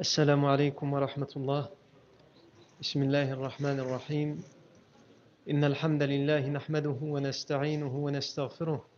السلام عليكم ورحمة الله. بسم الله الرحمن الرحيم. إن الحمد لله نحمده ونستعينه ونستغفره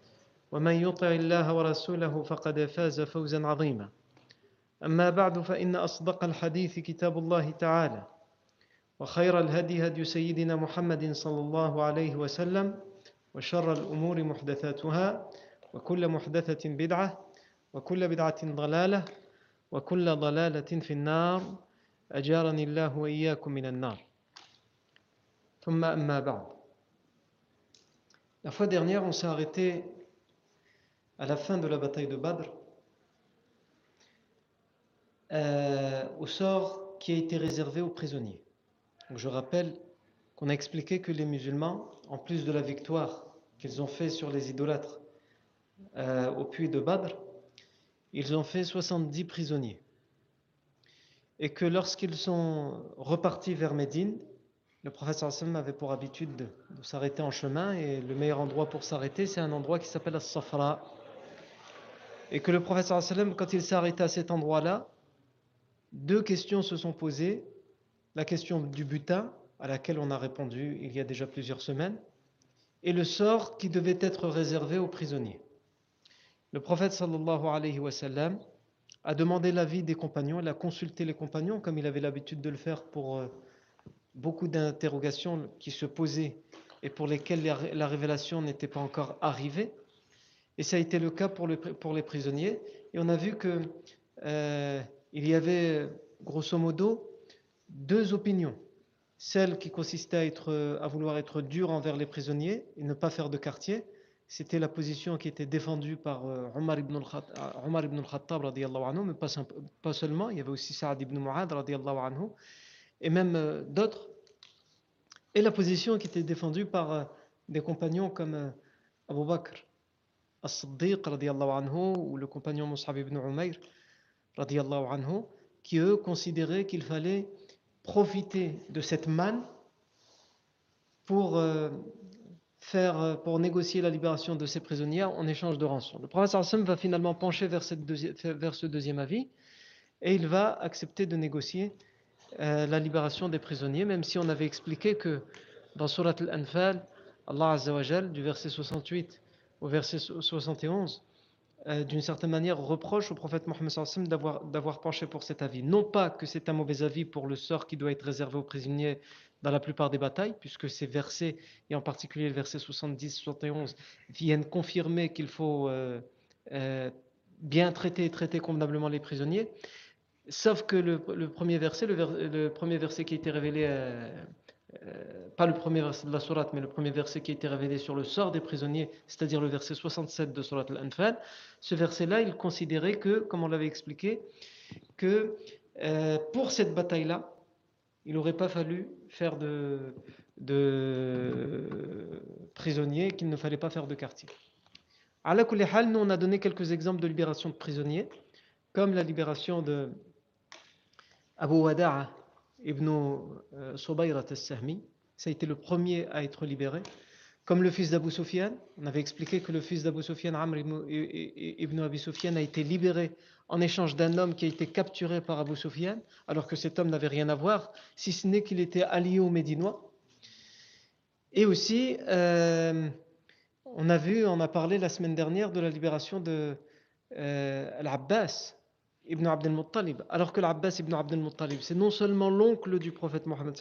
ومن يطع الله ورسوله فقد فاز فوزا عظيما. أما بعد فإن أصدق الحديث كتاب الله تعالى وخير الهدي هدي سيدنا محمد صلى الله عليه وسلم وشر الأمور محدثاتها وكل محدثة بدعة وكل بدعة ضلالة وكل ضلالة في النار. أجارني الله وإياكم من النار. ثم أما بعد. La fois dernière, on s'est arrêté à la fin de la bataille de Badr euh, au sort qui a été réservé aux prisonniers. Je rappelle qu'on a expliqué que les musulmans, en plus de la victoire qu'ils ont fait sur les idolâtres euh, au puits de Badr, ils ont fait 70 prisonniers. Et que lorsqu'ils sont repartis vers Médine, le prophète sallam avait pour habitude de, de s'arrêter en chemin et le meilleur endroit pour s'arrêter, c'est un endroit qui s'appelle As-Safra. Et que le prophète sallam, quand il s'est arrêté à cet endroit-là, deux questions se sont posées. La question du butin, à laquelle on a répondu il y a déjà plusieurs semaines, et le sort qui devait être réservé aux prisonniers. Le prophète sallallahu alayhi wa sallam a demandé l'avis des compagnons, il a consulté les compagnons comme il avait l'habitude de le faire pour euh, beaucoup d'interrogations qui se posaient et pour lesquelles la révélation n'était pas encore arrivée. Et ça a été le cas pour, le, pour les prisonniers. Et on a vu que euh, y avait grosso modo deux opinions. Celle qui consistait à, vouloir être dur envers les prisonniers et ne pas faire de quartier, c'était la position qui était défendue par euh, Omar ibn al-Khattab, anhu, mais pas, seulement, il y avait aussi Saad ibn Mu'ad, anhu, et même euh, d'autres. Et la position qui était défendue par euh, des compagnons comme euh, Abu Bakr as-Siddiq, ou le compagnon Mus'ab ibn Umayr, anhu, qui eux considéraient qu'il fallait profiter de cette manne pour faire pour négocier la libération de ces prisonniers en échange de rançon. Le prophète sallam va finalement pencher vers, ce deuxième avis et il va accepter de négocier euh, la libération des prisonniers, même si on avait expliqué que dans Surat Al-Anfal, Allah Azza du verset 68 au verset 71, euh, d'une certaine manière reproche au prophète Mohammed d'avoir, d'avoir penché pour cet avis. Non pas que c'est un mauvais avis pour le sort qui doit être réservé aux prisonniers dans la plupart des batailles, puisque ces versets, et en particulier le verset 70-71, viennent confirmer qu'il faut euh, euh, bien traiter et traiter convenablement les prisonniers. Sauf que le, premier verset, le, le, premier verset qui a été révélé, euh, pas le premier verset de la sourate, mais le premier verset qui a été révélé sur le sort des prisonniers, c'est-à-dire le verset 67 de sourate al-Anfal, ce verset-là, il considérait que, comme on l'avait expliqué, que euh, pour cette bataille-là, il n'aurait pas fallu faire de, de prisonniers, qu'il ne fallait pas faire de quartier. À la nous on a donné quelques exemples de libération de prisonniers, comme la libération de Abu Wada'a ibn Subayrat al-Sahmi, ça a été le premier à être libéré, Comme le fils d'Abu Sufyan, on avait expliqué que le fils d'Abu Sufyan, Amr ibn Abi Sufyan, a été libéré en échange d'un homme qui a été capturé par Abu Sufyan, alors que cet homme n'avait rien à voir, si ce n'est qu'il était allié aux Médinois. Et aussi, euh, on a vu, on a parlé la semaine dernière de la libération de euh, ibn Abd al-Muttalib, alors que l'Abbas ibn Abd al-Muttalib, c'est non seulement l'oncle du prophète Mohammed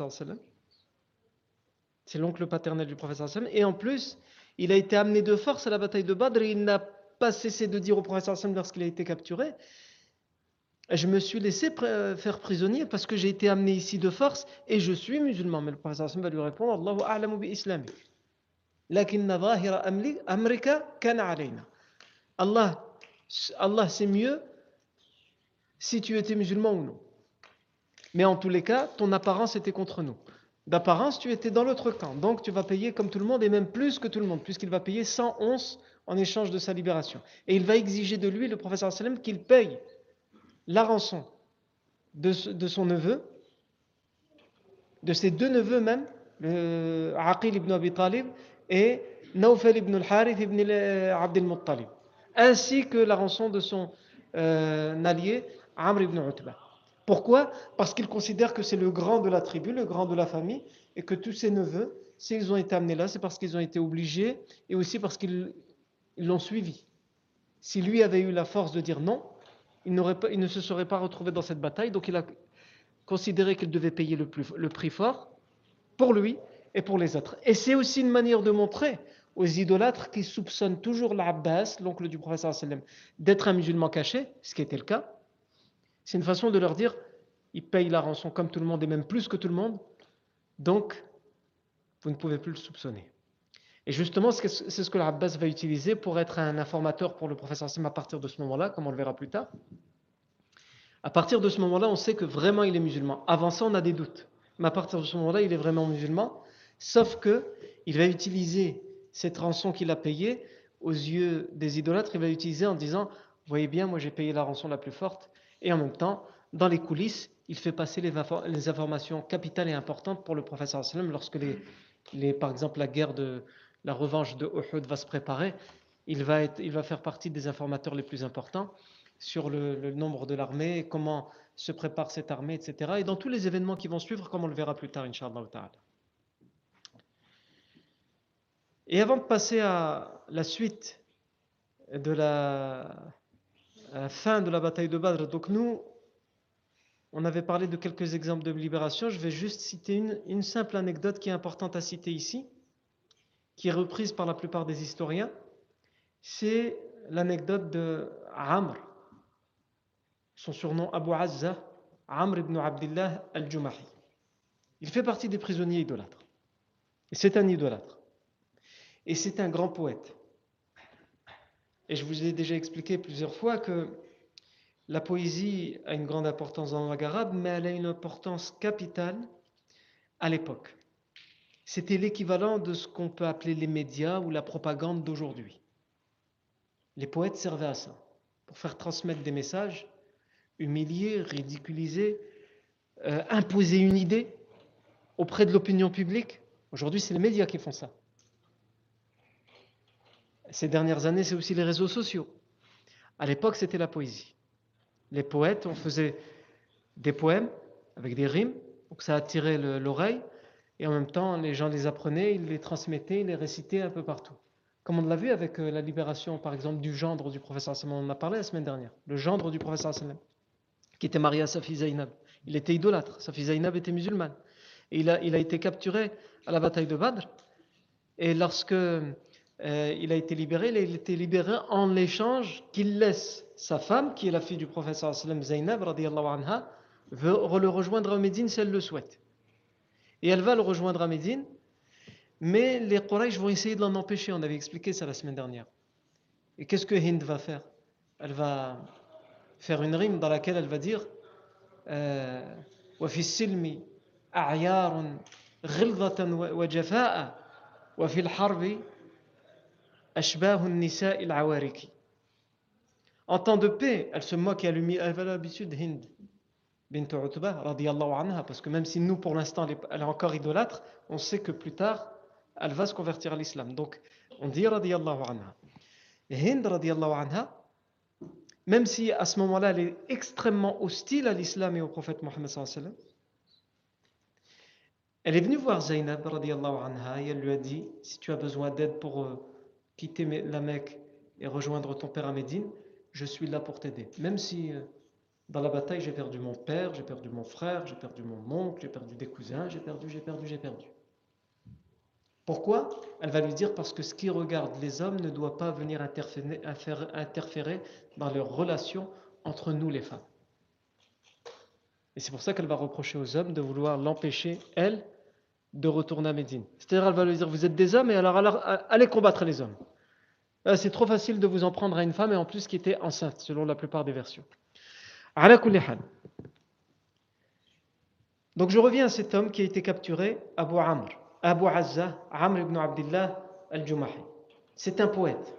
c'est l'oncle paternel du prophète et en plus, il a été amené de force à la bataille de Badr et il n'a pas cessé de dire au prophète lorsqu'il a été capturé je me suis laissé faire prisonnier parce que j'ai été amené ici de force et je suis musulman. Mais le prophète va lui répondre Allahu a'lamu bi islami. Allah, Allah c'est mieux si tu étais musulman ou non. Mais en tous les cas, ton apparence était contre nous. D'apparence, tu étais dans l'autre camp. Donc tu vas payer comme tout le monde et même plus que tout le monde, puisqu'il va payer 111 en échange de sa libération. Et il va exiger de lui, le professeur sallam, qu'il paye la rançon de, son neveu, de ses deux neveux même, le Aqil ibn Abi Talib et Nawfal ibn al-Harith ibn Abd al-Muttalib, ainsi que la rançon de son euh, allié Amr ibn Utbah. Pourquoi? Parce qu'il considère que c'est le grand de la tribu, le grand de la famille, et que tous ses neveux, s'ils ont été amenés là, c'est parce qu'ils ont été obligés, et aussi parce qu'ils l'ont suivi. Si lui avait eu la force de dire non, il, ne se serait pas retrouvé dans cette bataille, donc il a considéré qu'il devait payer le, prix fort pour lui et pour les autres. Et c'est aussi une manière de montrer aux idolâtres qui soupçonnent toujours l'Abbas, l'oncle du professeur d'être un musulman caché, ce qui était le cas, c'est une façon de leur dire, ils payent la rançon comme tout le monde et même plus que tout le monde, donc vous ne pouvez plus le soupçonner. Et justement, c'est ce que l'Abbas va utiliser pour être un informateur pour le professeur Sim à partir de ce moment-là, comme on le verra plus tard. À partir de ce moment-là, on sait que vraiment il est musulman. Avant ça, on a des doutes. Mais à partir de ce moment-là, il est vraiment musulman, sauf que il va utiliser cette rançon qu'il a payée aux yeux des idolâtres, il va l'utiliser en disant, voyez bien, moi j'ai payé la rançon la plus forte, et en même temps, dans les coulisses, il fait passer les, informations capitales et importantes pour le professeur sallam lorsque, par exemple, la guerre de la revanche de Uhud va se préparer. Il va, faire partie des informateurs les plus importants sur le, nombre de l'armée, comment se prépare cette armée, etc. Et dans tous les événements qui vont suivre, comme on le verra plus tard, Inch'Allah. Et avant de passer à la suite de la, fin de la bataille de Badr. Donc nous, on avait parlé de quelques exemples de libération. Je vais juste citer une, une simple anecdote qui est importante à citer ici, qui est reprise par la plupart des historiens. C'est l'anecdote de Amr, son surnom Abu Azza, Amr ibn Abdullah al-Jumahi. Il fait partie des prisonniers idolâtres. Et c'est un idolâtre. Et c'est un grand poète. Et je vous ai déjà expliqué plusieurs fois que la poésie a une grande importance dans la langue arabe, mais elle a une importance capitale à l'époque. C'était l'équivalent de ce qu'on peut appeler les médias ou la propagande d'aujourd'hui. Les poètes servaient à ça, pour faire transmettre des messages, humilier, ridiculiser, euh, imposer une idée auprès de l'opinion publique. Aujourd'hui, c'est les médias qui font ça. Ces dernières années, c'est aussi les réseaux sociaux. À l'époque, c'était la poésie. Les poètes, on faisait des poèmes avec des rimes, donc ça attirait l'oreille, et en même temps, les gens les apprenaient, ils les transmettaient, ils les récitaient un peu partout. Comme on l'a vu avec euh, la libération, par exemple, du gendre du professeur Sallam, on en a parlé la semaine dernière, le gendre du professeur Sallam, qui était marié à Safi Zainab. Il était idolâtre, Safi Zainab était musulmane. Et il a, il a été capturé à la bataille de Badr, et lorsque euh, il a été libéré, il a été libéré en l'échange qu'il laisse sa femme, qui est la fille du professeur Zainab, anha, veut le rejoindre à Médine si elle le souhaite. Et elle va le rejoindre à Médine, mais les Quraysh vont essayer de l'en empêcher, on avait expliqué ça la semaine dernière. Et qu'est-ce que Hind va faire Elle va faire une rime dans laquelle elle va dire وفي السلم أعيار غلظة وجفاء وفي الحرب en temps de paix, elle se moque et elle, va l'habitude Hind bint Utbah, anha, parce que même si nous, pour l'instant, elle est encore idolâtre, on sait que plus tard, elle va se convertir à l'islam. Donc, on dit radiallahu anha. Hind radiallahu anha, même si à ce moment-là, elle est extrêmement hostile à l'islam et au prophète Mohammed sallallahu elle est venue voir Zainab radiallahu anha et elle lui a dit si tu as besoin d'aide pour euh, quitter la Mecque et rejoindre ton père à Médine, je suis là pour t'aider. Même si euh, dans la bataille j'ai perdu mon père, j'ai perdu mon frère, j'ai perdu mon oncle, j'ai perdu des cousins, j'ai perdu, j'ai perdu, j'ai perdu. Pourquoi? Elle va lui dire parce que ce qui regarde les hommes ne doit pas venir interférer, dans leurs relations entre nous les femmes. Et c'est pour ça qu'elle va reprocher aux hommes de vouloir l'empêcher, elle, de retourner à Médine. C'est-à-dire, elle va lui dire Vous êtes des hommes, et alors, allez combattre les hommes. C'est trop facile de vous en prendre à une femme, et en plus qui était enceinte, selon la plupart des versions. Donc je reviens à cet homme qui a été capturé, Abu Amr, Abu Azza, Amr ibn Abdullah al-Jumahi. C'est un poète,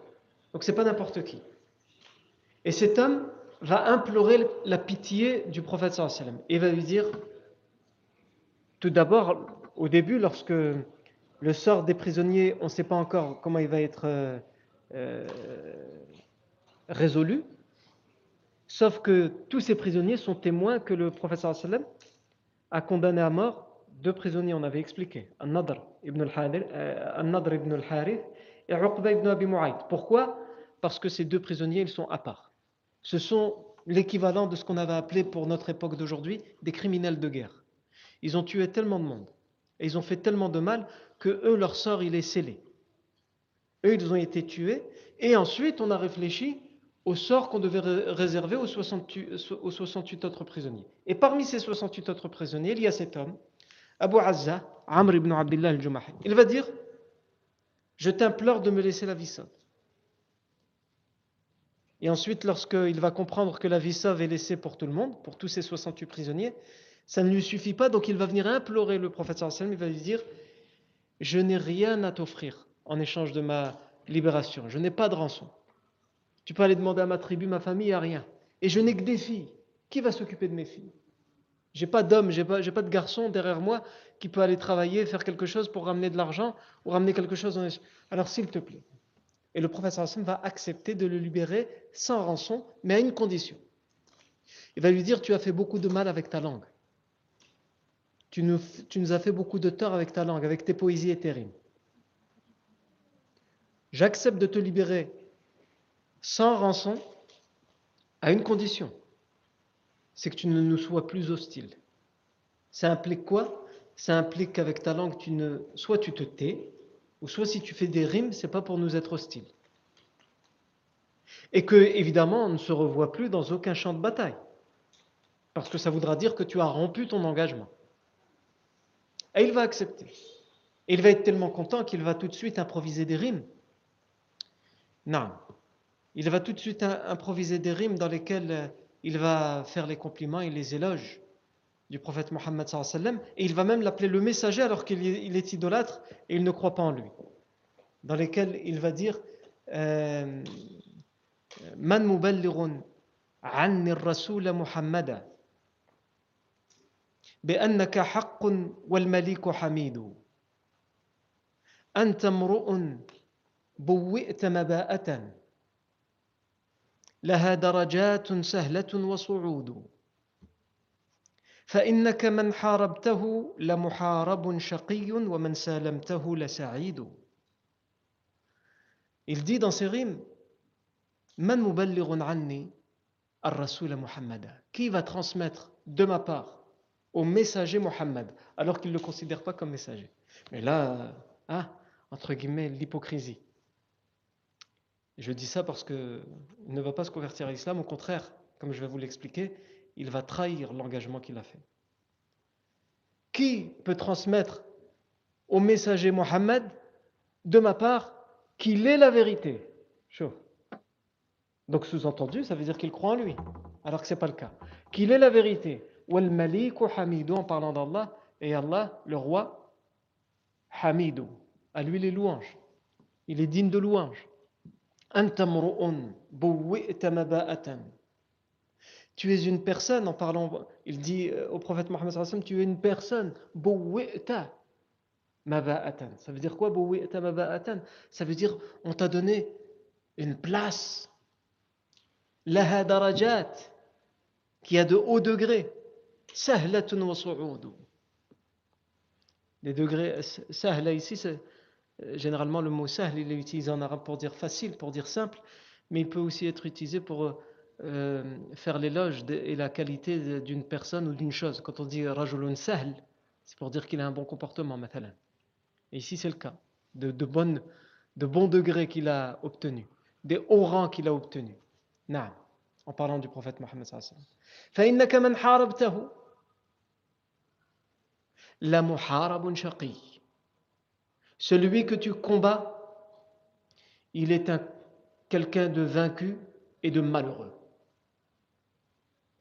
donc c'est pas n'importe qui. Et cet homme, va implorer la pitié du prophète sallam et va lui dire tout d'abord au début lorsque le sort des prisonniers on ne sait pas encore comment il va être euh, euh, résolu. Sauf que tous ces prisonniers sont témoins que le prophète sallam a condamné à mort deux prisonniers on avait expliqué An-Nadr ibn al-Harith euh, et Uqba ibn Abi Mu'ayt. Pourquoi? Parce que ces deux prisonniers ils sont à part. Ce sont l'équivalent de ce qu'on avait appelé pour notre époque d'aujourd'hui des criminels de guerre. Ils ont tué tellement de monde et ils ont fait tellement de mal que eux, leur sort, il est scellé. Eux, ils ont été tués et ensuite on a réfléchi au sort qu'on devait réserver aux 68, aux 68 autres prisonniers. Et parmi ces 68 autres prisonniers, il y a cet homme, Abu Azza, Amr ibn Abdullah al-Jumahi. Il va dire Je t'implore de me laisser la vie sauve. Et ensuite, lorsqu'il va comprendre que la vie sauve est laissée pour tout le monde, pour tous ces 68 prisonniers, ça ne lui suffit pas, donc il va venir implorer le prophète sallam, il va lui dire Je n'ai rien à t'offrir en échange de ma libération, je n'ai pas de rançon. Tu peux aller demander à ma tribu, ma famille, a rien. Et je n'ai que des filles. Qui va s'occuper de mes filles? J'ai pas d'homme, j'ai pas, pas de garçon derrière moi qui peut aller travailler, faire quelque chose pour ramener de l'argent ou ramener quelque chose. Alors s'il te plaît, et le prophète va accepter de le libérer sans rançon, mais à une condition. Il va lui dire, tu as fait beaucoup de mal avec ta langue. Tu nous, as fait beaucoup de tort avec ta langue, avec tes poésies et tes rimes. J'accepte de te libérer sans rançon à une condition. C'est que tu ne nous sois plus hostile. Ça implique quoi? Ça implique qu'avec ta langue, tu ne, soit tu te tais, ou soit si tu fais des rimes, c'est pas pour nous être hostiles. Et que, évidemment, on ne se revoit plus dans aucun champ de bataille. Parce que ça voudra dire que tu as rompu ton engagement. Et il va accepter. Et il va être tellement content qu'il va tout de suite improviser des rimes. Non. Il va tout de suite improviser des rimes dans lesquelles euh, il va faire les compliments et les éloges du prophète Mohammed et il va même l'appeler le messager alors qu'il est idolâtre et il ne croit pas en lui. Dans lesquels il va dire euh, Man muballighun anni rasul Muhammada بأنك حق والمليك حميد. أنت امرؤ بوئت مباءة. لها درجات سهلة وصعود. فإنك من حاربته لمحارب شقي ومن سالمته لسعيد. Il dit dans ses rimes Man ar-rasul Muhammad Qui va transmettre de ma part au messager Muhammad alors qu'il ne le considère pas comme messager Mais là, ah, entre guillemets, l'hypocrisie. Je dis ça parce qu'il ne va pas se convertir à l'islam, au contraire, comme je vais vous l'expliquer, il va trahir l'engagement qu'il a fait. Qui peut transmettre au messager Mohammed, de ma part, qu'il est la vérité? Chaud. Donc sous-entendu, ça veut dire qu'il croit en lui, alors que ce n'est pas le cas. Qu'il est la vérité. Wal maliku hamidou, en parlant d'Allah, et Allah, le roi, hamidou. À lui les louanges. Il est digne de louanges. Tu es une personne, en parlant, il dit euh, au prophète Mohammed tu es une personne. Ça veut dire quoi Ça veut dire on t'a donné une place. Laha darajat. Qui a de hauts degrés. Sahlatun wa Les degrés, sahla ici, c'est euh, généralement le mot sahl, il est utilisé en arabe pour dire facile, pour dire simple, mais il peut aussi être utilisé pour euh, faire l'éloge et la qualité d'une personne ou d'une chose. Quand on dit rajulun sahl, c'est pour dire qu'il a un bon comportement, mathalan. Et ici, c'est le cas, de, de, de bons degrés qu'il a obtenus, des hauts rangs qu'il a obtenus. En parlant du prophète Mohammed sallallahu la muharabun shaqi. Celui que tu combats, il est quelqu'un de vaincu et de malheureux.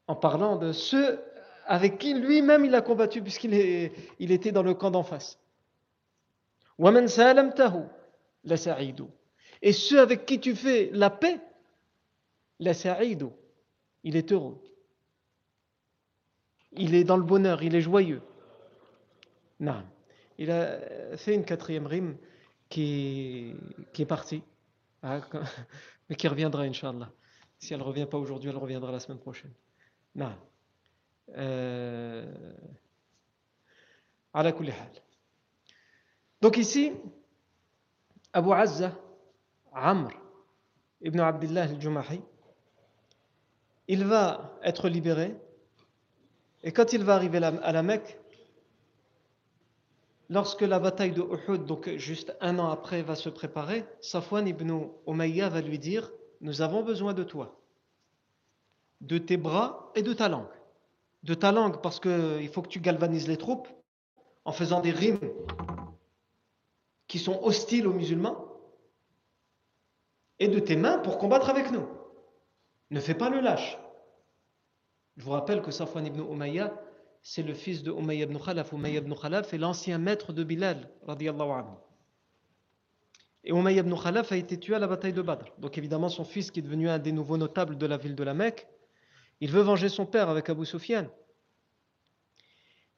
En parlant de ceux avec qui lui-même il a combattu puisqu'il était dans le camp d'en face. Et ceux avec qui tu fais la paix, la il est heureux. Il est dans le bonheur, il est joyeux. Non. Il a fait une quatrième rime qui, qui est partie, hein, mais qui reviendra, Inch'Allah. Si elle ne revient pas aujourd'hui, elle reviendra la semaine prochaine. Non. Euh, Donc ici, Abu Azza, Amr ibn Abdullah al-Jumahi, il va être libéré et quand il va arriver à la Mecque, lorsque la bataille de Uhud, donc juste un an après, va se préparer, Safwan ibn Umayya va lui dire Nous avons besoin de toi, de tes bras et de ta langue. De ta langue, parce qu'il faut que tu galvanises les troupes en faisant des rimes qui sont hostiles aux musulmans, et de tes mains pour combattre avec nous. Ne fais pas le lâche. Je vous rappelle que Safwan ibn Umayya, c'est le fils de Umayya ibn Khalaf. Umayya ibn Khalaf est l'ancien maître de Bilal, radiallahu anhu. Et Umayya ibn Khalaf a été tué à la bataille de Badr. Donc évidemment, son fils, qui est devenu un des nouveaux notables de la ville de la Mecque, il veut venger son père avec Abu Sufyan.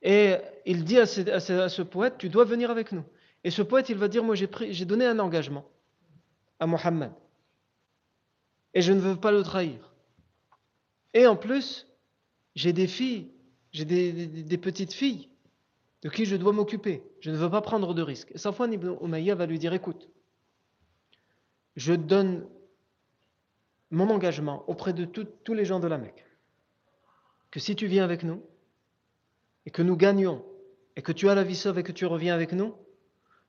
Et il dit à ce, poète, tu dois venir avec nous. Et ce poète, il va dire, moi j'ai donné un engagement à Mohammed. Et je ne veux pas le trahir. Et en plus, j'ai des filles, j'ai des, petites filles de qui je dois m'occuper. Je ne veux pas prendre de risques. Et Safwan ibn Umayya va lui dire écoute, je donne mon engagement auprès de tous les gens de la Mecque que si tu viens avec nous et que nous gagnons et que tu as la vie sauve et que tu reviens avec nous,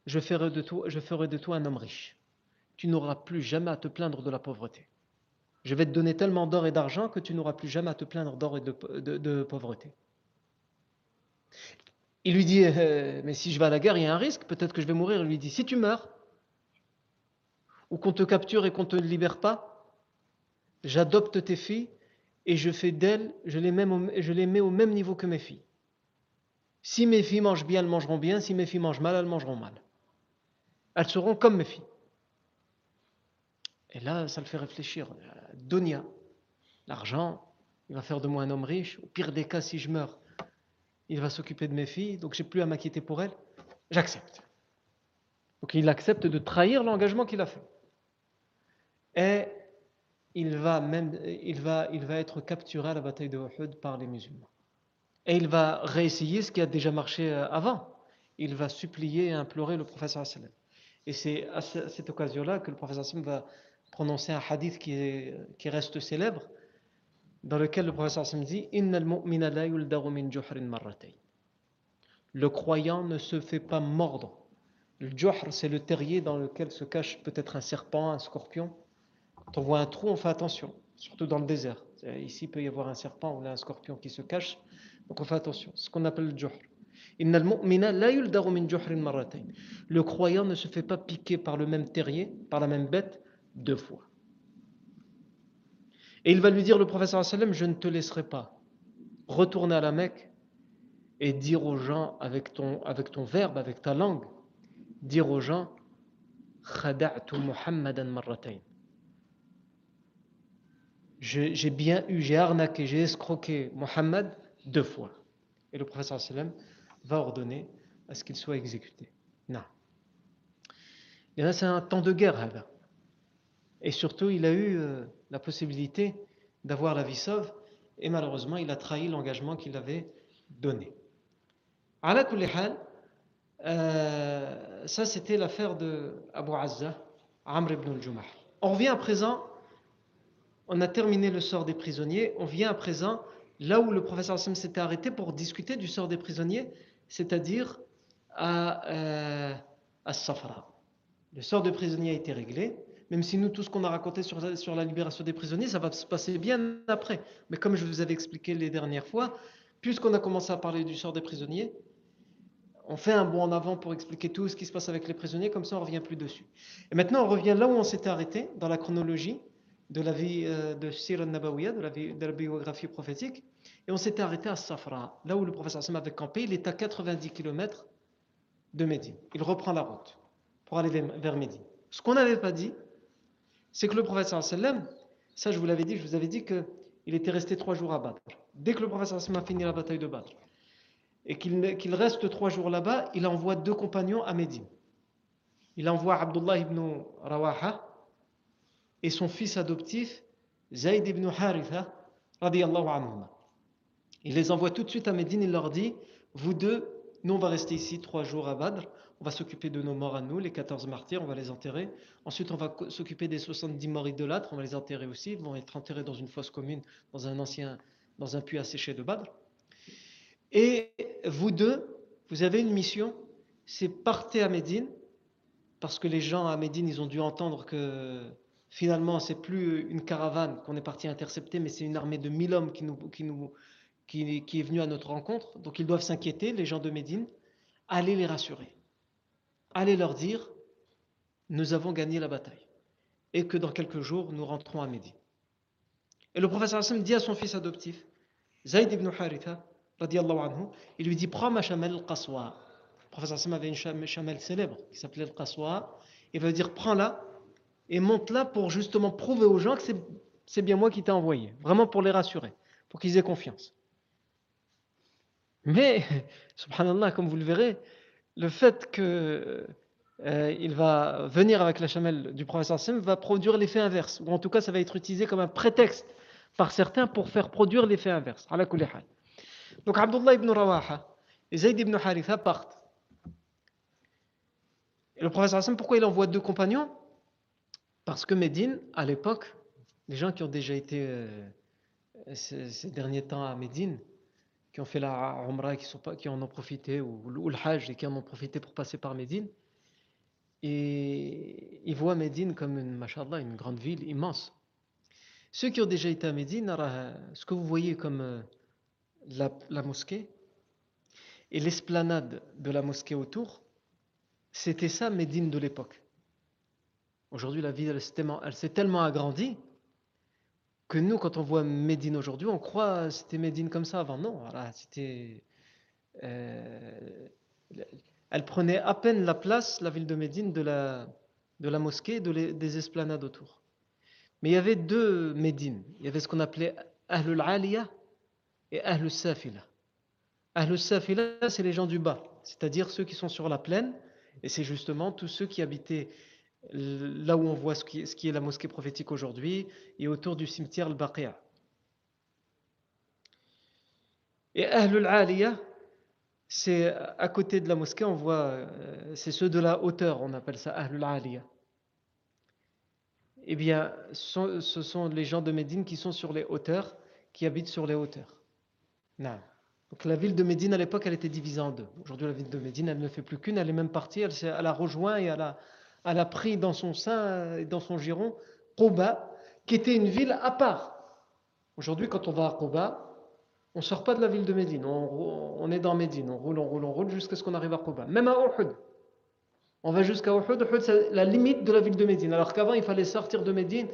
je ferai de toi, je ferai de toi un homme riche. Tu n'auras plus jamais à te plaindre de la pauvreté. Je vais te donner tellement d'or et d'argent que tu n'auras plus jamais à te plaindre d'or et de, pauvreté. Il lui dit, euh, mais si je vais à la guerre, il y a un risque, peut-être que je vais mourir. Il lui dit, si tu meurs, ou qu'on te capture et qu'on ne te libère pas, j'adopte tes filles et je fais d'elles, je, les mets au, je les mets au même niveau que mes filles. Si mes filles mangent bien, elles mangeront bien. Si mes filles mangent mal, elles mangeront mal. Elles seront comme mes filles. Et là, ça le fait réfléchir. Donia, l'argent, il va faire de moi un homme riche. Au pire des cas, si je meurs, il va s'occuper de mes filles, donc j'ai plus à m'inquiéter pour elles. J'accepte. Donc il accepte de trahir l'engagement qu'il a fait. Et il va même, il va, il va être capturé à la bataille de Uhud par les musulmans. Et il va réessayer ce qui a déjà marché euh, avant. Il va supplier et implorer le professeur Et c'est à cette occasion-là que le professeur va prononcer un hadith qui reste célèbre, dans lequel le professeur Hassan dit Le croyant ne se fait pas mordre. Le juhr, c'est le terrier dans lequel se cache peut-être un serpent, un scorpion. Quand on voit un trou, on fait attention, surtout dans le désert. Ici, il peut y avoir un serpent ou un scorpion qui se cache, donc on fait attention. C'est ce qu'on appelle le juhr. Le croyant ne se fait pas piquer par le même terrier, par la même bête, deux fois. Et il va lui dire, le professeur je ne te laisserai pas retourner à la Mecque et dire aux gens avec ton, avec ton verbe, avec ta langue, dire aux gens, J'ai bien eu, j'ai arnaqué, j'ai escroqué Muhammad deux fois. Et le professeur va ordonner à ce qu'il soit exécuté. Non. Et là, c'est un temps de guerre. Et surtout, il a eu euh, la possibilité d'avoir la vie sauve. Et malheureusement, il a trahi l'engagement qu'il avait donné. À la euh, ça c'était l'affaire de Abu Azza, Amr ibn al-Jumah. On revient à présent, on a terminé le sort des prisonniers, on vient à présent là où le professeur Hassan s'était arrêté pour discuter du sort des prisonniers, c'est-à-dire à, euh, à Safra. Le sort des prisonniers a été réglé, même si nous, tout ce qu'on a raconté sur, sur la libération des prisonniers, ça va se passer bien après. Mais comme je vous avais expliqué les dernières fois, puisqu'on a commencé à parler du sort des prisonniers, on fait un bond en avant pour expliquer tout ce qui se passe avec les prisonniers, comme ça on ne revient plus dessus. Et maintenant on revient là où on s'était arrêté, dans la chronologie de la vie euh, de Sir al-Nabawiya, de, la de la biographie prophétique, et on s'était arrêté à Safra, là où le professeur Sam avait campé, il est à 90 km de Médine. Il reprend la route pour aller vers Médine. Ce qu'on n'avait pas dit, c'est que le professeur sallam, ça je vous l'avais dit, je vous avais dit qu'il était resté trois jours à Badr. Dès que le professeur sallam a fini la bataille de Badr, et qu'il reste trois jours là-bas, il envoie deux compagnons à Médine. Il envoie Abdullah ibn Rawaha et son fils adoptif Zayd ibn Haritha radiyallahu anhuma. Il les envoie tout de suite à Médine, il leur dit, vous deux, nous on va rester ici trois jours à Badr, on va s'occuper de nos morts à nous, les 14 martyrs, on va les enterrer. Ensuite, on va s'occuper des 70 morts idolâtres, on va les enterrer aussi, ils vont être enterrés dans une fosse commune, dans un ancien, dans un puits asséché de Badr. Et vous deux, vous avez une mission, c'est partez à Médine, parce que les gens à Médine, ils ont dû entendre que finalement, c'est plus une caravane qu'on est parti intercepter, mais c'est une armée de 1000 hommes qui, nous, qui, est venue à notre rencontre. Donc ils doivent s'inquiéter, les gens de Médine. Allez les rassurer. Allez leur dire, nous avons gagné la bataille. Et que dans quelques jours, nous rentrons à Médine. Et le professeur Hassan dit à son fils adoptif, Zayd ibn Haritha, il lui dit Prends ma chamelle al-Qaswa. Le professeur Hassan avait une chamelle célèbre qui s'appelait al-Qaswa. Il va dire Prends-la et monte-la pour justement prouver aux gens que c'est bien moi qui t'ai envoyé. Vraiment pour les rassurer, pour qu'ils aient confiance. Mais, subhanallah, comme vous le verrez, le fait qu'il euh, va venir avec la chamelle du professeur Hassan va produire l'effet inverse. Ou en tout cas, ça va être utilisé comme un prétexte par certains pour faire produire l'effet inverse. Donc Abdullah ibn Rawaha et Zayd ibn Haritha partent. Le professeur Hassan, pourquoi il envoie deux compagnons? Parce que Médine, à l'époque, les gens qui ont déjà été euh, ces, derniers temps à Médine, qui ont fait la Umrah, qui, sont pas, qui en ont profité, ou, le Hajj, et qui en ont profité pour passer par Médine, et ils voient Médine comme une, mashallah, une grande ville immense. Ceux qui ont déjà été à Médine, ce que vous voyez comme euh, la, mosquée et l'esplanade de la mosquée autour, c'était ça Médine de l'époque. Aujourd'hui, la ville, elle s'est tellement, agrandie que nous, quand on voit Médine aujourd'hui, on croit c'était Médine comme ça avant. Non, voilà, c'était. Euh, elle prenait à peine la place, la ville de Médine, de la, de la mosquée et des esplanades autour. Mais il y avait deux Médines. Il y avait ce qu'on appelait Ahlul Aliyah et Ahlus Safila. Ahlus Safila, c'est les gens du bas, c'est-à-dire ceux qui sont sur la plaine, et c'est justement tous ceux qui habitaient là où on voit ce qui, est la mosquée prophétique aujourd'hui et autour du cimetière al-Baqiya. Et Ahlul Aliyah, c'est à côté de la mosquée, on voit, euh, c'est ceux de la hauteur, on appelle ça Ahlul Aliyah. Eh bien, ce sont les gens de Médine qui sont sur les hauteurs, qui habitent sur les hauteurs. Non. Donc la ville de Médine à l'époque, elle était divisée en deux. Aujourd'hui, la ville de Médine, elle ne fait plus qu'une, elle est même partie, elle, elle, a rejoint et elle a, elle a pris dans son sein et dans son giron Quba, qui était une ville à part. Aujourd'hui, quand on va à Quba, on ne sort pas de la ville de Médine, on, est dans Médine, on roule, on roule, on roule jusqu'à ce qu'on arrive à Quba. Même à Uhud. On va jusqu'à Uhud, Uhud c'est la limite de la ville de Médine. Alors qu'avant, il fallait sortir de Médine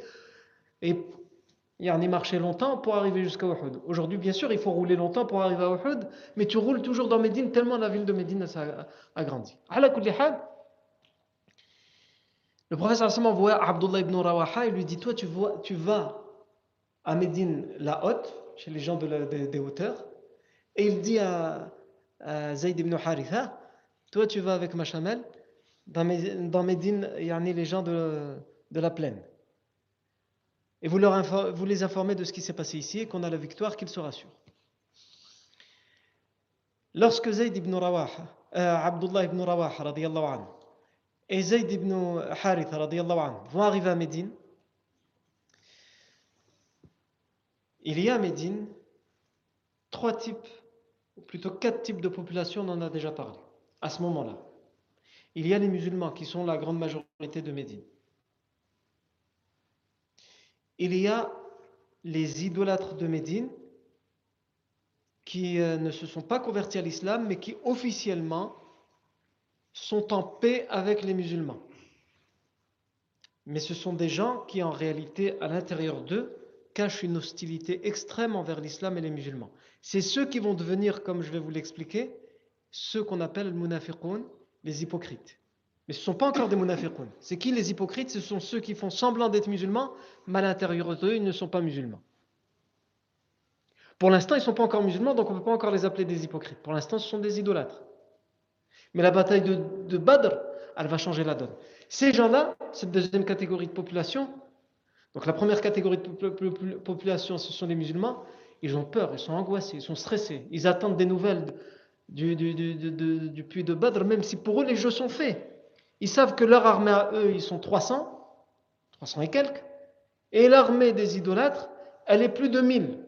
et y en a marché longtemps pour arriver jusqu'à Uhud. Aujourd'hui, bien sûr, il faut rouler longtemps pour arriver à Uhud, mais tu roules toujours dans Médine tellement la ville de Médine a grandi. Le professeur Hassan voit Abdullah ibn Rawaha et lui dit Toi, tu, vas à Médine la haute, chez les gens de des hauteurs, et il dit à, Zayd ibn Haritha Toi, tu vas avec ma chamelle dans, Médine, il y en a les gens de, la plaine. Et vous les informez de ce qui s'est passé ici et qu'on a la victoire, qu'ils se rassurent. Lorsque Zayd ibn Rawaha, euh, Abdullah ibn Rawaha radiallahu anhu, et Zayd ibn Haritha anhu vont arriver à Médine, il y a à Médine trois types, ou plutôt quatre types de population, on en a déjà parlé, à ce moment-là. Il y a les musulmans qui sont la grande majorité de Médine. Il y a les idolâtres de Médine qui euh, ne se sont pas convertis à l'islam, mais qui officiellement sont en paix avec les musulmans. Mais ce sont des gens qui, en réalité, à l'intérieur d'eux, cachent une hostilité extrême envers l'islam et les musulmans. C'est ceux qui vont devenir, comme je vais vous l'expliquer, ceux qu'on appelle le munafiqun, les hypocrites. Mais ce ne sont pas encore des munafiqun. C'est qui les hypocrites? Ce sont ceux qui font semblant d'être musulmans, mais à l'intérieur d'eux, ils ne sont pas musulmans. Pour l'instant, ils ne sont pas encore musulmans, donc on ne peut pas encore les appeler des hypocrites. Pour l'instant, ce sont des idolâtres. Mais la bataille de, Badr, elle va changer la donne. Ces gens-là, cette deuxième catégorie de population, donc la première catégorie de population, ce sont les musulmans, ils ont peur, ils sont angoissés, ils sont stressés, ils attendent des nouvelles du, du, puits de Badr, même si pour eux les jeux sont faits. Ils savent que leur armée à eux, ils sont 300, 300 et quelques, et l'armée des idolâtres, elle est plus de 1000.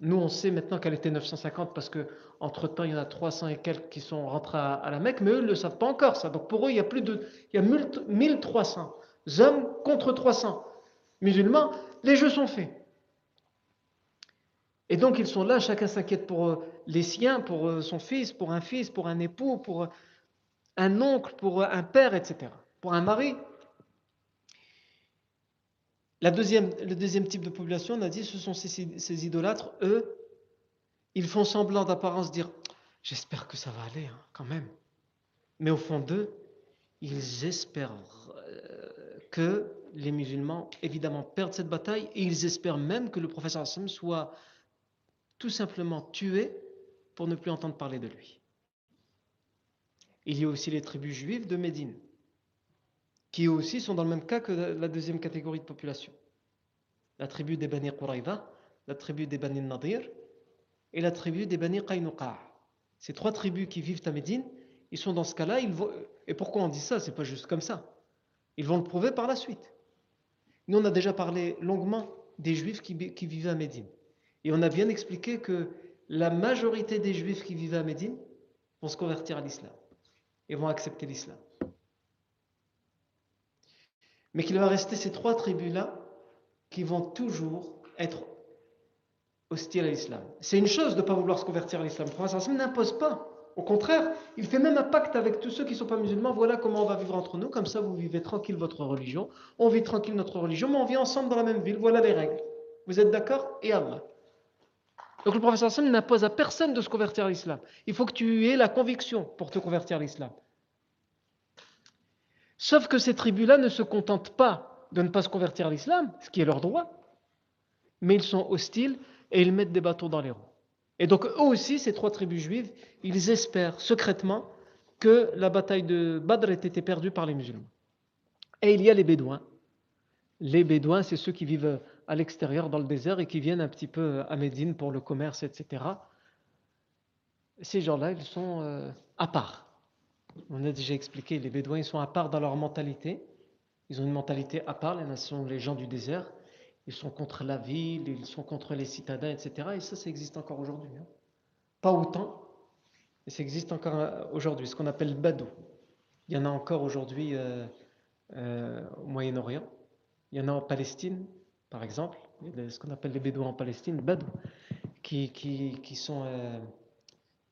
Nous, on sait maintenant qu'elle était 950 parce que entre temps, il y en a 300 et quelques qui sont rentrés à, la Mecque, mais eux ne le savent pas encore ça. Donc pour eux, il y a plus de, il y a 1300 hommes contre 300 musulmans. Les jeux sont faits. Et donc ils sont là, chacun s'inquiète pour euh, les siens, pour euh, son fils, pour un fils, pour un époux, pour un oncle, pour un père, etc. Pour un mari. La deuxième, le deuxième type de population, on a dit, ce sont ces, idolâtres, eux, ils font semblant d'apparence dire J'espère que ça va aller, hein, quand même. Mais au fond d'eux, ils espèrent euh, que les musulmans, évidemment, perdent cette bataille et ils espèrent même que le professeur Hassan soit tout simplement tué pour ne plus entendre parler de lui. Il y a aussi les tribus juives de Médine, qui aussi sont dans le même cas que la deuxième catégorie de population. La tribu des Bani Quraïda, la tribu des Bani Nadir et la tribu des Bani Qaynuqa. Ces trois tribus qui vivent à Médine, ils sont dans ce cas-là. Et pourquoi on dit ça? C'est pas juste comme ça. Ils vont le prouver par la suite. Nous, on a déjà parlé longuement des juifs qui, qui vivaient à Médine. Et on a bien expliqué que la majorité des juifs qui vivaient à Médine vont se convertir à l'islam et vont accepter l'islam. Mais qu'il va rester ces trois tribus-là qui vont toujours être hostiles à l'islam. C'est une chose de ne pas vouloir se convertir à l'islam. Le prophète n'impose pas. Au contraire, il fait même un pacte avec tous ceux qui ne sont pas musulmans. Voilà comment on va vivre entre nous. Comme ça, vous vivez tranquille votre religion. On vit tranquille notre religion, mais on vit ensemble dans la même ville. Voilà les règles. Vous êtes d'accord Et Allah. Donc le professeur Hassan n'impose à personne de se convertir à l'islam. Il faut que tu aies la conviction pour te convertir à l'islam. Sauf que ces tribus-là ne se contentent pas de ne pas se convertir à l'islam, ce qui est leur droit, mais ils sont hostiles et ils mettent des bateaux dans les roues. Et donc eux aussi, ces trois tribus juives, ils espèrent secrètement que la bataille de Badr ait été perdue par les musulmans. Et il y a les Bédouins. Les Bédouins, c'est ceux qui vivent à l'extérieur dans le désert et qui viennent un petit peu à Médine pour le commerce, etc. Ces gens-là, ils sont euh, à part. On a déjà expliqué, les Bédouins, ils sont à part dans leur mentalité. Ils ont une mentalité à part, ce sont les gens du désert. Ils sont contre la ville, ils sont contre les citadins, etc. Et ça, ça existe encore aujourd'hui. Hein. Pas autant, mais ça existe encore euh, aujourd'hui, ce qu'on appelle Badou. Il y en a encore aujourd'hui euh, au Moyen-Orient. Il y en a en Palestine, par exemple, ce qu'on appelle les Bédouins en Palestine, Badou, qui, qui, sont euh,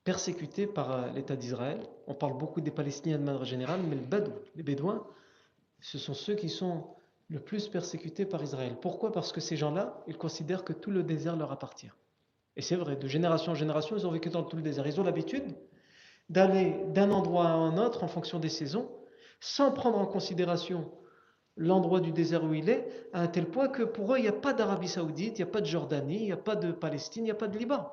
persécutés par euh, l'État d'Israël. On parle beaucoup des Palestiniens de manière générale, mais les Bédouins, ce sont ceux qui sont le plus persécutés par Israël. Pourquoi? Parce que ces gens-là, ils considèrent que tout le désert leur appartient. Et c'est vrai, de génération en génération, ils ont vécu dans tout le désert. Ils ont l'habitude d'aller d'un endroit à un autre en fonction des saisons, sans prendre en considération l'endroit du désert où il est, à un tel point que pour eux, il n'y a pas d'Arabie Saoudite, il n'y a pas de Jordanie, il n'y a pas de Palestine, il n'y a pas de Liban.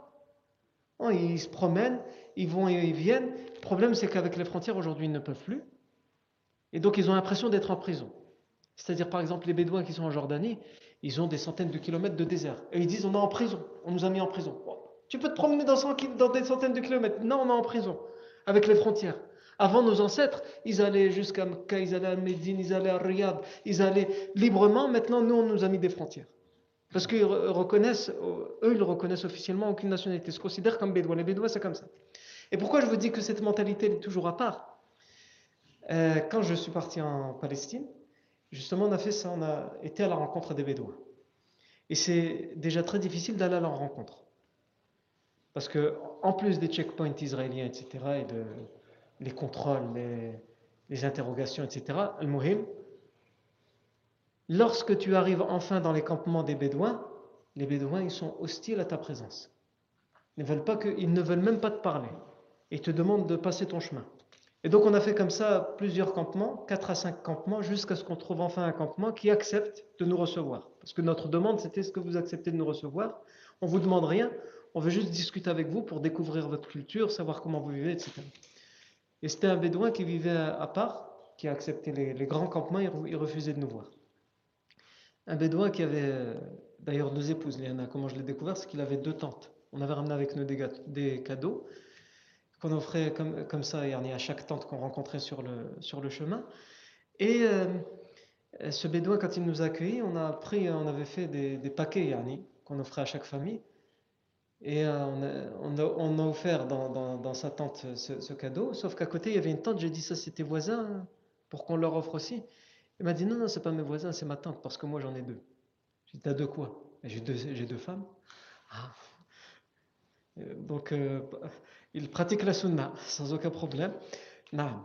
Ils se promènent, ils vont et ils viennent. Le problème, c'est qu'avec les frontières, aujourd'hui, ils ne peuvent plus. Et donc ils ont l'impression d'être en prison. C'est-à-dire par exemple les Bédouins qui sont en Jordanie, ils ont des centaines de kilomètres de désert. Et ils disent on est en prison, on nous a mis en prison. Tu peux te promener dans, des centaines de kilomètres. Non, on est en prison, avec les frontières. Avant nos ancêtres, ils allaient jusqu'à Mecca, ils allaient à Médine, ils allaient à Riyad, ils allaient librement. Maintenant, nous, on nous a mis des frontières. Parce qu'ils reconnaissent, eux, ils reconnaissent officiellement aucune nationalité. Ils se considèrent comme bédouins. Les bédouins, c'est comme ça. Et pourquoi je vous dis que cette mentalité est toujours à part? Euh, Quand je suis parti en Palestine, justement, on a fait ça, on a été à la rencontre des bédouins. Et c'est déjà très difficile d'aller à leur rencontre. Parce que, en plus des checkpoints israéliens, etc., et de, les contrôles, les, interrogations, etc., al lorsque tu arrives enfin dans les campements des Bédouins, les Bédouins, ils sont hostiles à ta présence. Ils ne veulent, pas que, ne veulent même pas te parler. Ils te demandent de passer ton chemin. Et donc on a fait comme ça plusieurs campements, 4 à 5 campements, jusqu'à ce qu'on trouve enfin un campement qui accepte de nous recevoir. Parce que notre demande, c'était ce que vous acceptez de nous recevoir? On ne vous demande rien, on veut juste discuter avec vous pour découvrir votre culture, savoir comment vous vivez, etc. Et c'était un bédouin qui vivait à part, qui a accepté les, grands campements, il, refusait de nous voir. Un bédouin qui avait d'ailleurs deux épouses, Léana, comment je l'ai découvert, c'est qu'il avait deux tantes. On avait ramené avec nous des, cadeaux qu'on offrait comme, ça à chaque tante qu'on rencontrait sur le, sur le chemin. Et euh, ce bédouin, quand il nous a accueillis, on a pris, on avait fait des, des paquets qu'on offrait à chaque famille. Et euh, on, a, offert dans, sa tente ce, cadeau, sauf qu'à côté il y avait une tante, j'ai dit ça c'était voisin, hein, pour qu'on leur offre aussi. Il m'a dit non, non, c'est pas mes voisins, c'est ma tante, parce que moi j'en ai deux. J'ai dit t'as deux quoi? J'ai deux, deux femmes. Ah. Euh, donc euh, il pratique la sunna sans aucun problème. Non.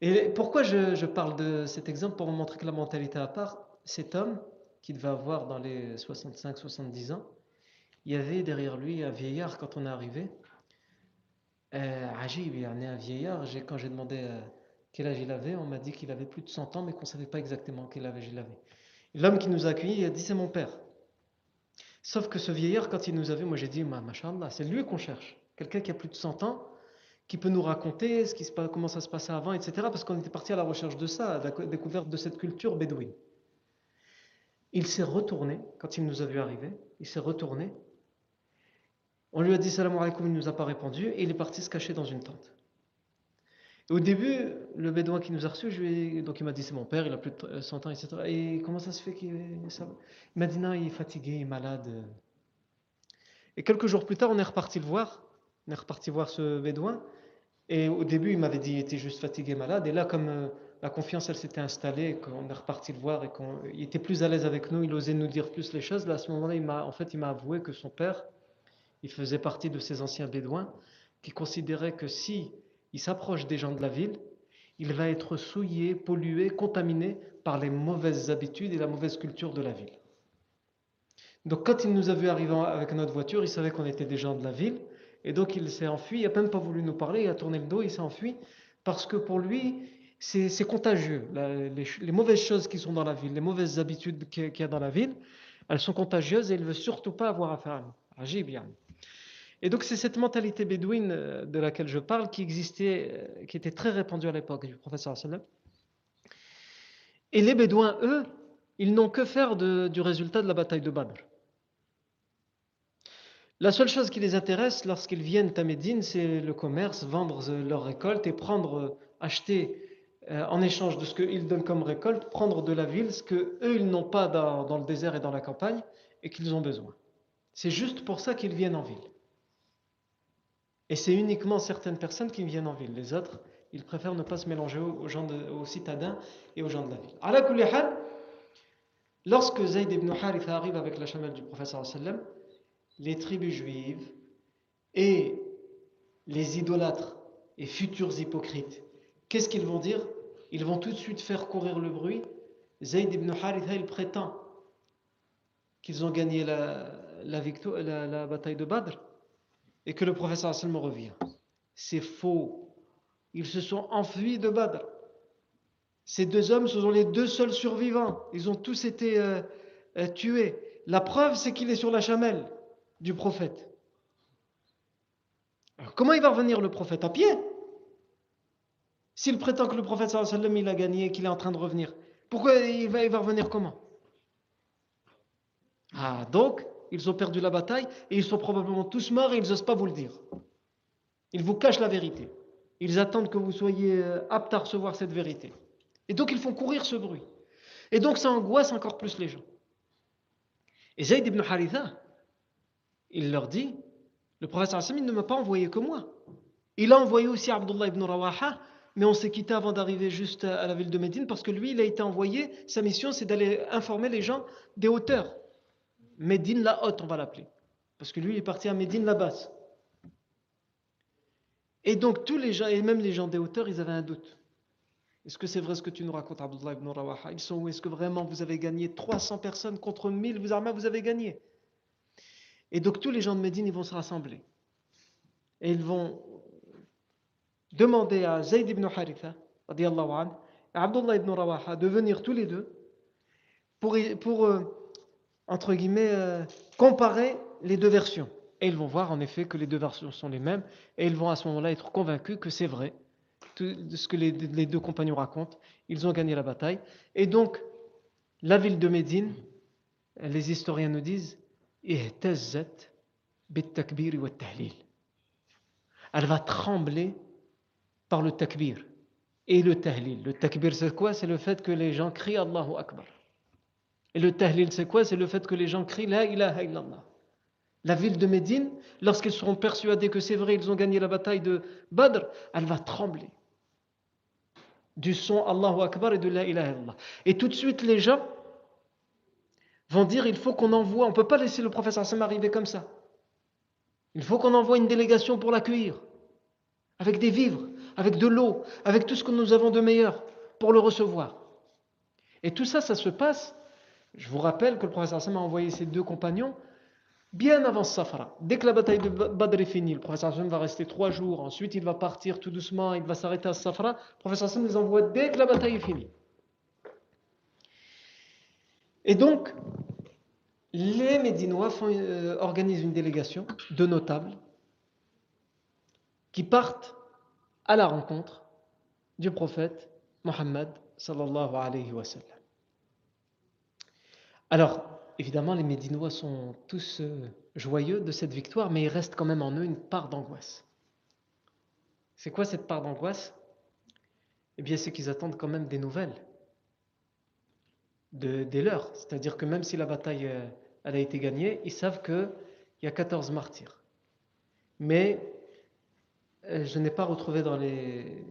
Et pourquoi je, je, parle de cet exemple Pour vous montrer que la mentalité à part, cet homme qui devait avoir dans les 65-70 ans, il y avait derrière lui un vieillard quand on est arrivé. Euh, Ajib, il y en a un vieillard. Quand j'ai demandé euh, quel âge il avait, on m'a dit qu'il avait plus de 100 ans, mais qu'on ne savait pas exactement quel âge il avait. L'homme qui nous a accueillis, il a dit c'est mon père. Sauf que ce vieillard, quand il nous avait, moi j'ai dit, machallah, c'est lui qu'on cherche. Quelqu'un qui a plus de 100 ans, qui peut nous raconter ce qui se, comment ça se passait avant, etc. Parce qu'on était parti à la recherche de ça, à la découverte de cette culture bédouine. Il s'est retourné, quand il nous a vu arriver, il s'est retourné on lui a dit salam alaikum, il ne nous a pas répondu et il est parti se cacher dans une tente. Au début, le bédouin qui nous a reçus, donc il m'a dit c'est mon père, il a plus de 100 ans, etc. Et comment ça se fait qu'il ça? Il m'a dit non, il est fatigué, il est malade. Et quelques jours plus tard, on est reparti le voir. On est reparti voir ce bédouin. Et au début, il m'avait dit qu'il était juste fatigué, malade. Et là, comme euh, la confiance, elle s'était installée, qu'on est reparti le voir et qu'il était plus à l'aise avec nous, il osait nous dire plus les choses. Là, à ce moment-là, en fait, il m'a avoué que son père il faisait partie de ces anciens bédouins qui considéraient que si il s'approche des gens de la ville, il va être souillé, pollué, contaminé par les mauvaises habitudes et la mauvaise culture de la ville. Donc quand il nous a vu arriver avec notre voiture, il savait qu'on était des gens de la ville, et donc il s'est enfui, il n'a même pas voulu nous parler, il a tourné le dos, il s'est enfui, parce que pour lui, c'est contagieux. les, mauvaises choses qui sont dans la ville, les mauvaises habitudes qu'il y a dans la ville, elles sont contagieuses et il ne veut surtout pas avoir affaire à nous. Et donc c'est cette mentalité bédouine euh, de laquelle je parle qui existait, euh, qui était très répandue à l'époque du professeur sallam. Et les bédouins, eux, ils n'ont que faire du résultat de la bataille de Badr. La seule chose qui les intéresse lorsqu'ils viennent à Médine, c'est le commerce, vendre leurs récoltes et prendre, acheter euh, en échange de ce qu'ils donnent comme récolte, prendre de la ville ce qu'eux, ils n'ont pas dans le désert et dans la campagne et qu'ils ont besoin. C'est juste pour ça qu'ils viennent en ville. Et c'est uniquement certaines personnes qui viennent en ville. Les autres, ils préfèrent ne pas se mélanger aux, gens aux citadins et aux gens de la ville. À lorsque Zayd ibn Haritha arrive avec la chamelle du professeur les tribus juives et les idolâtres et futurs hypocrites, qu'est-ce qu'ils vont dire? Ils vont tout de suite faire courir le bruit. Zayd ibn Haritha, il prétend qu'ils ont gagné la, victoire, la bataille de Badr et que le professeur me revient. C'est faux. Ils se sont enfuis de Badr. Ces deux hommes, ce sont les deux seuls survivants. Ils ont tous été euh, euh, tués. La preuve, c'est qu'il est sur la chamelle du prophète. comment il va revenir le prophète? À pied? S'il prétend que le prophète sallam il a gagné, qu'il est en train de revenir, pourquoi il va, il va revenir comment? Ah, donc, ils ont perdu la bataille et ils sont probablement tous morts et ils n'osent pas vous le dire. Ils vous cachent la vérité. Ils attendent que vous soyez euh, aptes à recevoir cette vérité. Et donc ils font courir ce bruit. Et donc ça angoisse encore plus les gens. Et Zayd ibn Haritha, il leur dit, le prophète il ne m'a pas envoyé que moi. Il a envoyé aussi Abdullah ibn Rawaha, mais on s'est quitté avant d'arriver juste à la ville de Médine parce que lui, il a été envoyé, sa mission c'est d'aller informer les gens des hauteurs. Médine la haute, on va l'appeler. Parce que lui, il est parti à Médine la basse. Et donc tous les gens, et même les gens des hauteurs, ils avaient un doute. Est-ce que c'est vrai ce que tu nous racontes, Abdullah ibn Rawaha? Ils sont où? Est-ce que vraiment vous avez gagné 300 personnes contre 1000 vous vous avez gagné Et donc tous les gens de Médine, ils vont se rassembler. Et ils vont demander à Zayd ibn Haritha, et à Abdullah ibn Rawaha, de venir tous les deux pour, pour euh, entre guillemets, euh, comparer les deux versions. Et ils vont voir en effet que les deux versions sont les mêmes, et ils vont à ce moment-là être convaincus que c'est vrai, tout ce que les, deux compagnons racontent, ils ont gagné la bataille. Et donc, la ville de Médine, les historiens nous disent, elle va trembler par le takbir et le tahlil. Le takbir, c'est quoi? C'est le fait que les gens crient Allahu Akbar. Et le tahlil, c'est quoi? C'est le fait que les gens crient La ilaha illallah. La ville de Médine, lorsqu'ils seront persuadés que c'est vrai, ils ont gagné la bataille de Badr, elle va trembler. Du son Allahu Akbar et de La ilaha illallah. Et tout de suite, les gens vont dire il faut qu'on envoie, on ne peut pas laisser le professeur Sam arriver comme ça. Il faut qu'on envoie une délégation pour l'accueillir, avec des vivres, avec de l'eau, avec tout ce que nous avons de meilleur pour le recevoir. Et tout ça, ça se passe je vous rappelle que le professeur Hassan a envoyé ses deux compagnons bien avant Safra. Dès que la bataille de Badr est finie, le professeur Hassan va rester trois jours, ensuite il va partir tout doucement, il va s'arrêter à Safra. Le professeur Hassan les envoie dès que la bataille est finie. Et donc, les Médinois euh, organisent une délégation de notables qui partent à la rencontre du prophète Mohammed sallallahu alayhi wa sallam. Alors, évidemment, les Médinois sont tous euh, joyeux de cette victoire, mais il reste quand même en eux une part d'angoisse. C'est quoi cette part d'angoisse? Eh bien, c'est qu'ils attendent quand même des nouvelles de, des leurs. C'est-à-dire que même si la bataille euh, a été gagnée, ils savent qu'il y a 14 martyrs. Mais euh, je n'ai pas retrouvé dans les,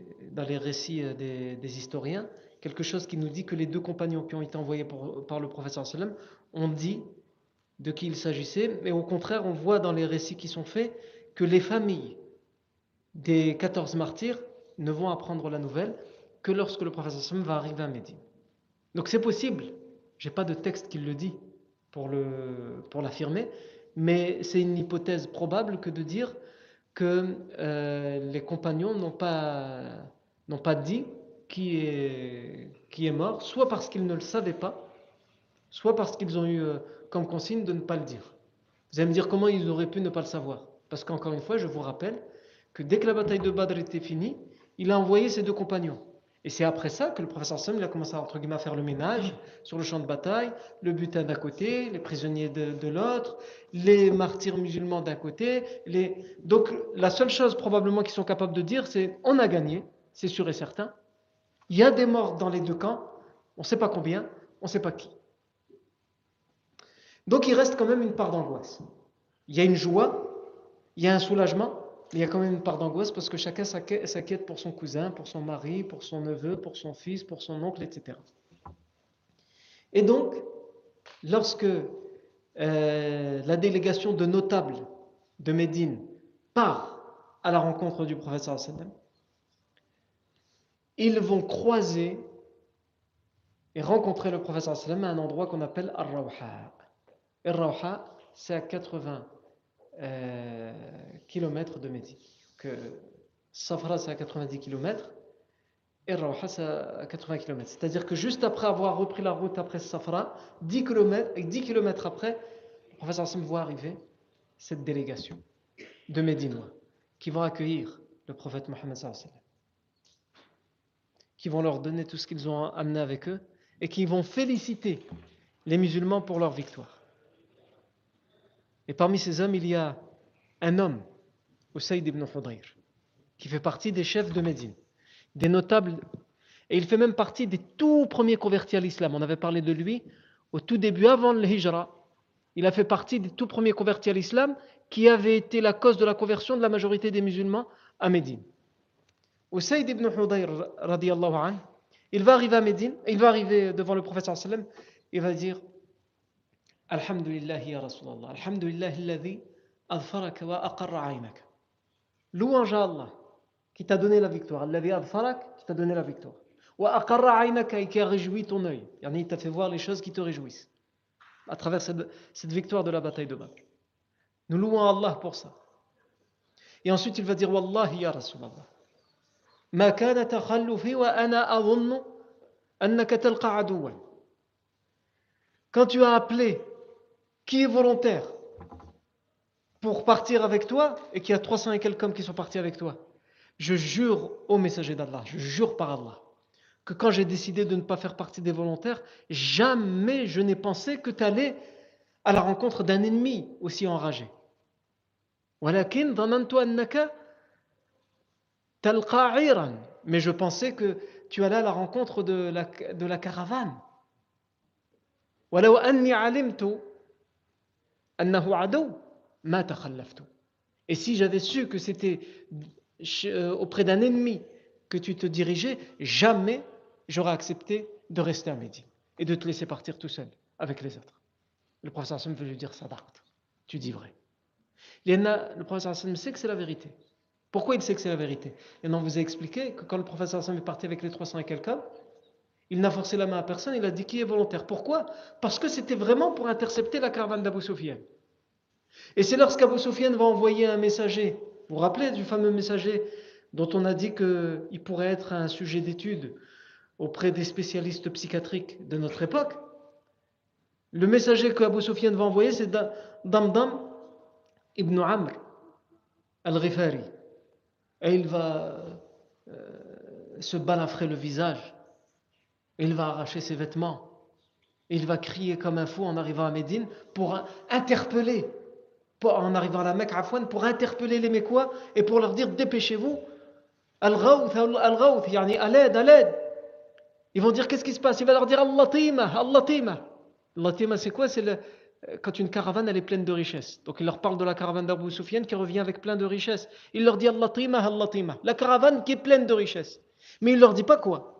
récits des historiens quelque chose qui nous dit que les deux compagnons qui ont été envoyés par le professeur sallam ont dit de qui il s'agissait, mais au contraire, on voit dans les récits qui sont faits que les familles des 14 martyrs ne vont apprendre la nouvelle que lorsque le professeur sallam va arriver à Médine. Donc c'est possible, j'ai pas de texte qui le dit pour l'affirmer, pour mais c'est une hypothèse probable que de dire que euh, les compagnons n'ont pas, n'ont pas dit qui est, qui est mort, soit parce qu'ils ne le savaient pas, soit parce qu'ils ont eu euh, comme consigne de ne pas le dire. Vous allez me dire comment ils auraient pu ne pas le savoir. Parce qu'encore une fois, je vous rappelle que dès que la bataille de Badr était finie, il a envoyé ses deux compagnons. Et c'est après ça que le professeur Sam a commencé à, entre guillemets, faire le ménage sur le champ de bataille, le butin d'un côté, les prisonniers de, de l'autre, les martyrs musulmans d'un côté. Les... Donc la seule chose probablement qu'ils sont capables de dire, c'est on a gagné, c'est sûr et certain, il y a des morts dans les deux camps, on ne sait pas combien, on ne sait pas qui. Donc il reste quand même une part d'angoisse. Il y a une joie, il y a un soulagement, mais il y a quand même une part d'angoisse parce que chacun s'inquiète pour son cousin, pour son mari, pour son neveu, pour son fils, pour son oncle, etc. Et donc, lorsque euh, la délégation de notables de Médine part à la rencontre du professeur sallam, ils vont croiser et rencontrer le professeur sallam à un endroit qu'on appelle Ar-Rawha. Ar-Rawha, c'est à 80 euh, km de Médine. Que Safra, c'est à 90 km. Et Rawha, c'est à 80 km. C'est-à-dire que juste après avoir repris la route après Safra, 10 km, 10 km après, le professeur Sallam voit arriver cette délégation de Médinois qui vont accueillir le prophète Mohammed qui vont leur donner tout ce qu'ils ont amené avec eux et qui vont féliciter les musulmans pour leur victoire. Et parmi ces hommes, il y a un homme, Usaid ibn Hudayr, qui fait partie des chefs de Médine, des notables, et il fait même partie des tout premiers convertis à l'islam. On avait parlé de lui au tout début, avant le hijra. Il a fait partie des tout premiers convertis à l'islam qui avait été la cause de la conversion de la majorité des musulmans à Médine. Usaid ibn Hudayr, radiallahu anhu, il va arriver à Médine, il va arriver devant le prophète sallam, il va dire Alhamdulillah ya Rasulallah, Alhamdulillah alladhi adfaraka wa aqarra aynaka. Louange à Allah qui t'a donné la victoire, alladhi adfarak qui t'a donné la victoire. Wa aqarra aynaka et qui a réjoui ton œil. Il t'a fait voir les choses qui te réjouissent à travers cette, cette victoire de la bataille de Badr. Nous louons Allah pour ça. Et ensuite il va dire Wallahi ya Rasulallah. ما كان تخلفي وأنا أظن أنك تلقى عدوا Quand tu as appelé qui est volontaire pour partir avec toi et qu'il y a 300 et quelques hommes qui sont partis avec toi, je jure au messager d'Allah, je jure par Allah, que quand j'ai décidé de ne pas faire partie des volontaires, jamais je n'ai pensé que tu allais à la rencontre d'un ennemi aussi enragé. ولكن ظننت أنك mais je pensais que tu allais à la rencontre de la, de la caravane. Et si j'avais su que c'était euh, auprès d'un ennemi que tu te dirigeais, jamais j'aurais accepté de rester à Médine et de te laisser partir tout seul avec les autres. Le Hassan veut lui dire tu dis vrai. Le Hassan sait que c'est la vérité. Pourquoi il sait que c'est la vérité? Et on vous a expliqué que quand le professeur est parti avec les 300 et quelqu'un, il n'a forcé la main à personne, il a dit qui est volontaire? Pourquoi? Parce que c'était vraiment pour intercepter la caravane d'Abu Sufyan. Et c'est lorsqu'Abu Sufyan va envoyer un messager, vous vous rappelez du fameux messager dont on a dit qu'il pourrait être un sujet d'étude auprès des spécialistes psychiatriques de notre époque? Le messager que Abu Sufyan va envoyer, c'est Damdam ibn Amr al-Ghifari et il va euh, se balafrer le visage, il va arracher ses vêtements, il va crier comme un fou en arrivant à Médine pour interpeller, en arrivant à la Mecque, pour interpeller les Mécois et pour leur dire dépêchez-vous, Al-Ghawth, Al-Ghawth, yani à l'aide. Ils vont dire qu'est-ce qui se passe? Il va leur dire Allah-Tima, Allah-Tima. Allah-Tima, c'est quoi? C'est le, quand une caravane elle est pleine de richesses. Donc il leur parle de la caravane d'Abu Sufyan qui revient avec plein de richesses. Il leur dit Allah tima, Allah tima. La caravane qui est pleine de richesses. Mais il leur dit pas quoi.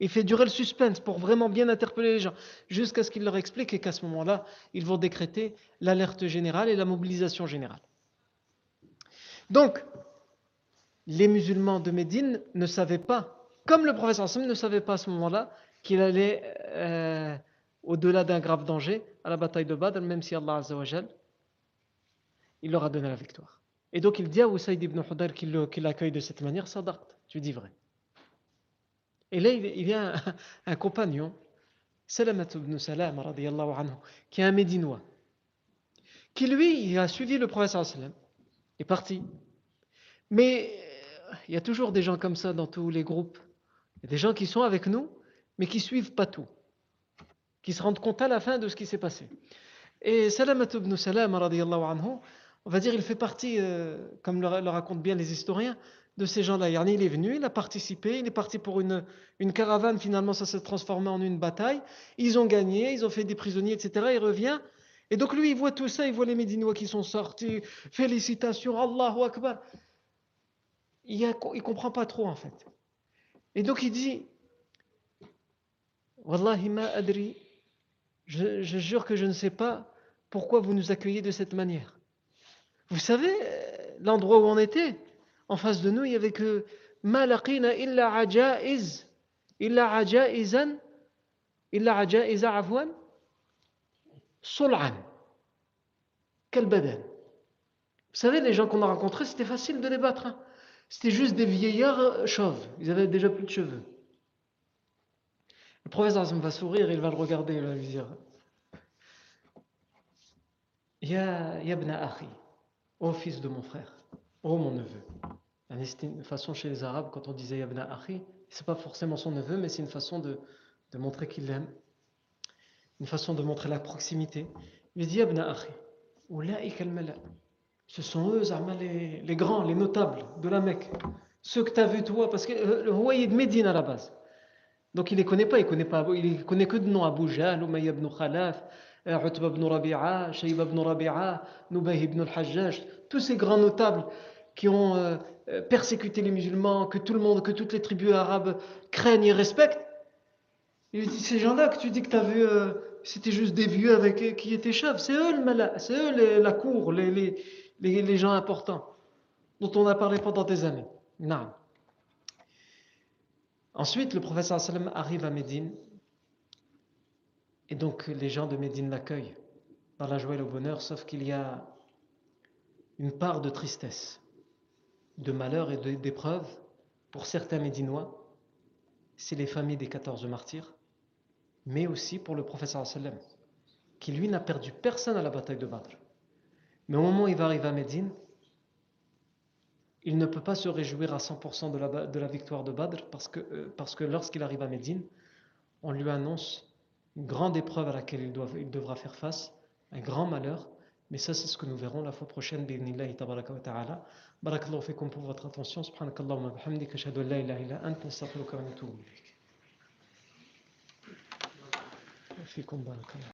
Il fait durer le suspense pour vraiment bien interpeller les gens, jusqu'à ce qu'il leur explique et qu'à ce moment-là, ils vont décréter l'alerte générale et la mobilisation générale. Donc, les musulmans de Médine ne savaient pas, comme le professeur Hassan ne savait pas à ce moment-là, qu'il allait euh, au-delà d'un grave danger, à la bataille de Badr, même si Allah Azzawajal, il leur a donné la victoire. Et donc il dit à Usaid ibn Hudayr qu'il l'accueille de cette manière, Sadaq, tu dis vrai. Et là, il y a un, compagnon, Salamat ibn Salam, anhu, qui est un Médinois, qui lui, il a suivi le prophète sallam, est parti. Mais il y a toujours des gens comme ça dans tous les groupes. Il des gens qui sont avec nous, mais qui suivent pas tout qui se rendent compte à la fin de ce qui s'est passé. Et Salamat ibn Salam, anhu, on va dire, il fait partie, euh, comme le, racontent bien les historiens, de ces gens-là. Il est venu, il a participé, il est parti pour une, une caravane, finalement ça s'est transformé en une bataille. Ils ont gagné, ils ont fait des prisonniers, etc. Il revient. Et donc lui, il voit tout ça, il voit les Médinois qui sont sortis, félicitations, Allahu Akbar. Il ne comprend pas trop en fait. Et donc il dit, Wallahi ma adri je, jure que je ne sais pas pourquoi vous nous accueillez de cette manière. Vous savez, euh, l'endroit où on était, en face de nous, il y avait que malaqina illa ajaiz, illa ajaizan, illa ajaiza afwan, sul'an. Quel badan. Vous savez, les gens qu'on a rencontrés, c'était facile de les battre. Hein. C'était juste des vieillards chauves. Ils avaient déjà plus de cheveux. Le professeur va sourire, il va le regarder, il va lui dire Ya, ya Akhi, ô fils de mon frère, ô mon neveu, C'est une façon chez les Arabes, quand on disait Yabna Akhi, c'est pas forcément son neveu, mais c'est une façon de, montrer qu'il l'aime. Une façon de montrer la proximité. Il dit Yabna Akhi, ce sont eux, les, les grands, les notables de la Mecque. Ceux que tu as vus toi, parce que euh, le roi est de Médine à la base. Donc il ne les connaît pas, il connaît pas, il connaît que de nom Abu Jahl, Umayya ibn Khalaf, euh, Utba ibn Rabi'a, Shayba ibn Rabi'a, Nubayh ibn al-Hajjaj, tous ces grands notables qui ont euh, persécuté les musulmans, que tout le monde, que toutes les tribus arabes craignent et respectent. Il dit, ces gens-là que tu dis que tu as vu, c'était juste des vieux avec qui étaient chefs, c'est eux, c'est eux la cour, les gens importants dont on a parlé pendant des années. Non. Ensuite, le professeur arrive à Médine et donc les gens de Médine l'accueillent par la joie et le bonheur, sauf qu'il y a une part de tristesse, de malheur et d'épreuve pour certains Médinois, c'est les familles des 14 martyrs, mais aussi pour le professeur sallam, qui lui n'a perdu personne à la bataille de Badr. Mais au moment où il va arriver à Médine, il ne peut pas se réjouir à 100% de la, de la, victoire de Badr parce que, euh, parce que lorsqu'il arrive à Médine, on lui annonce une grande épreuve à laquelle il, doit, il devra faire face, un grand malheur. Mais ça, c'est ce que nous verrons la fois prochaine. B'idnillahi tabaraka wa ta'ala. Barakallahu fikum pour votre attention. Subhanakallahu wa bihamdika. Ashhadu an la ilaha illa anta astaghfiruka wa atubu ilayk. Fikum barakallahu.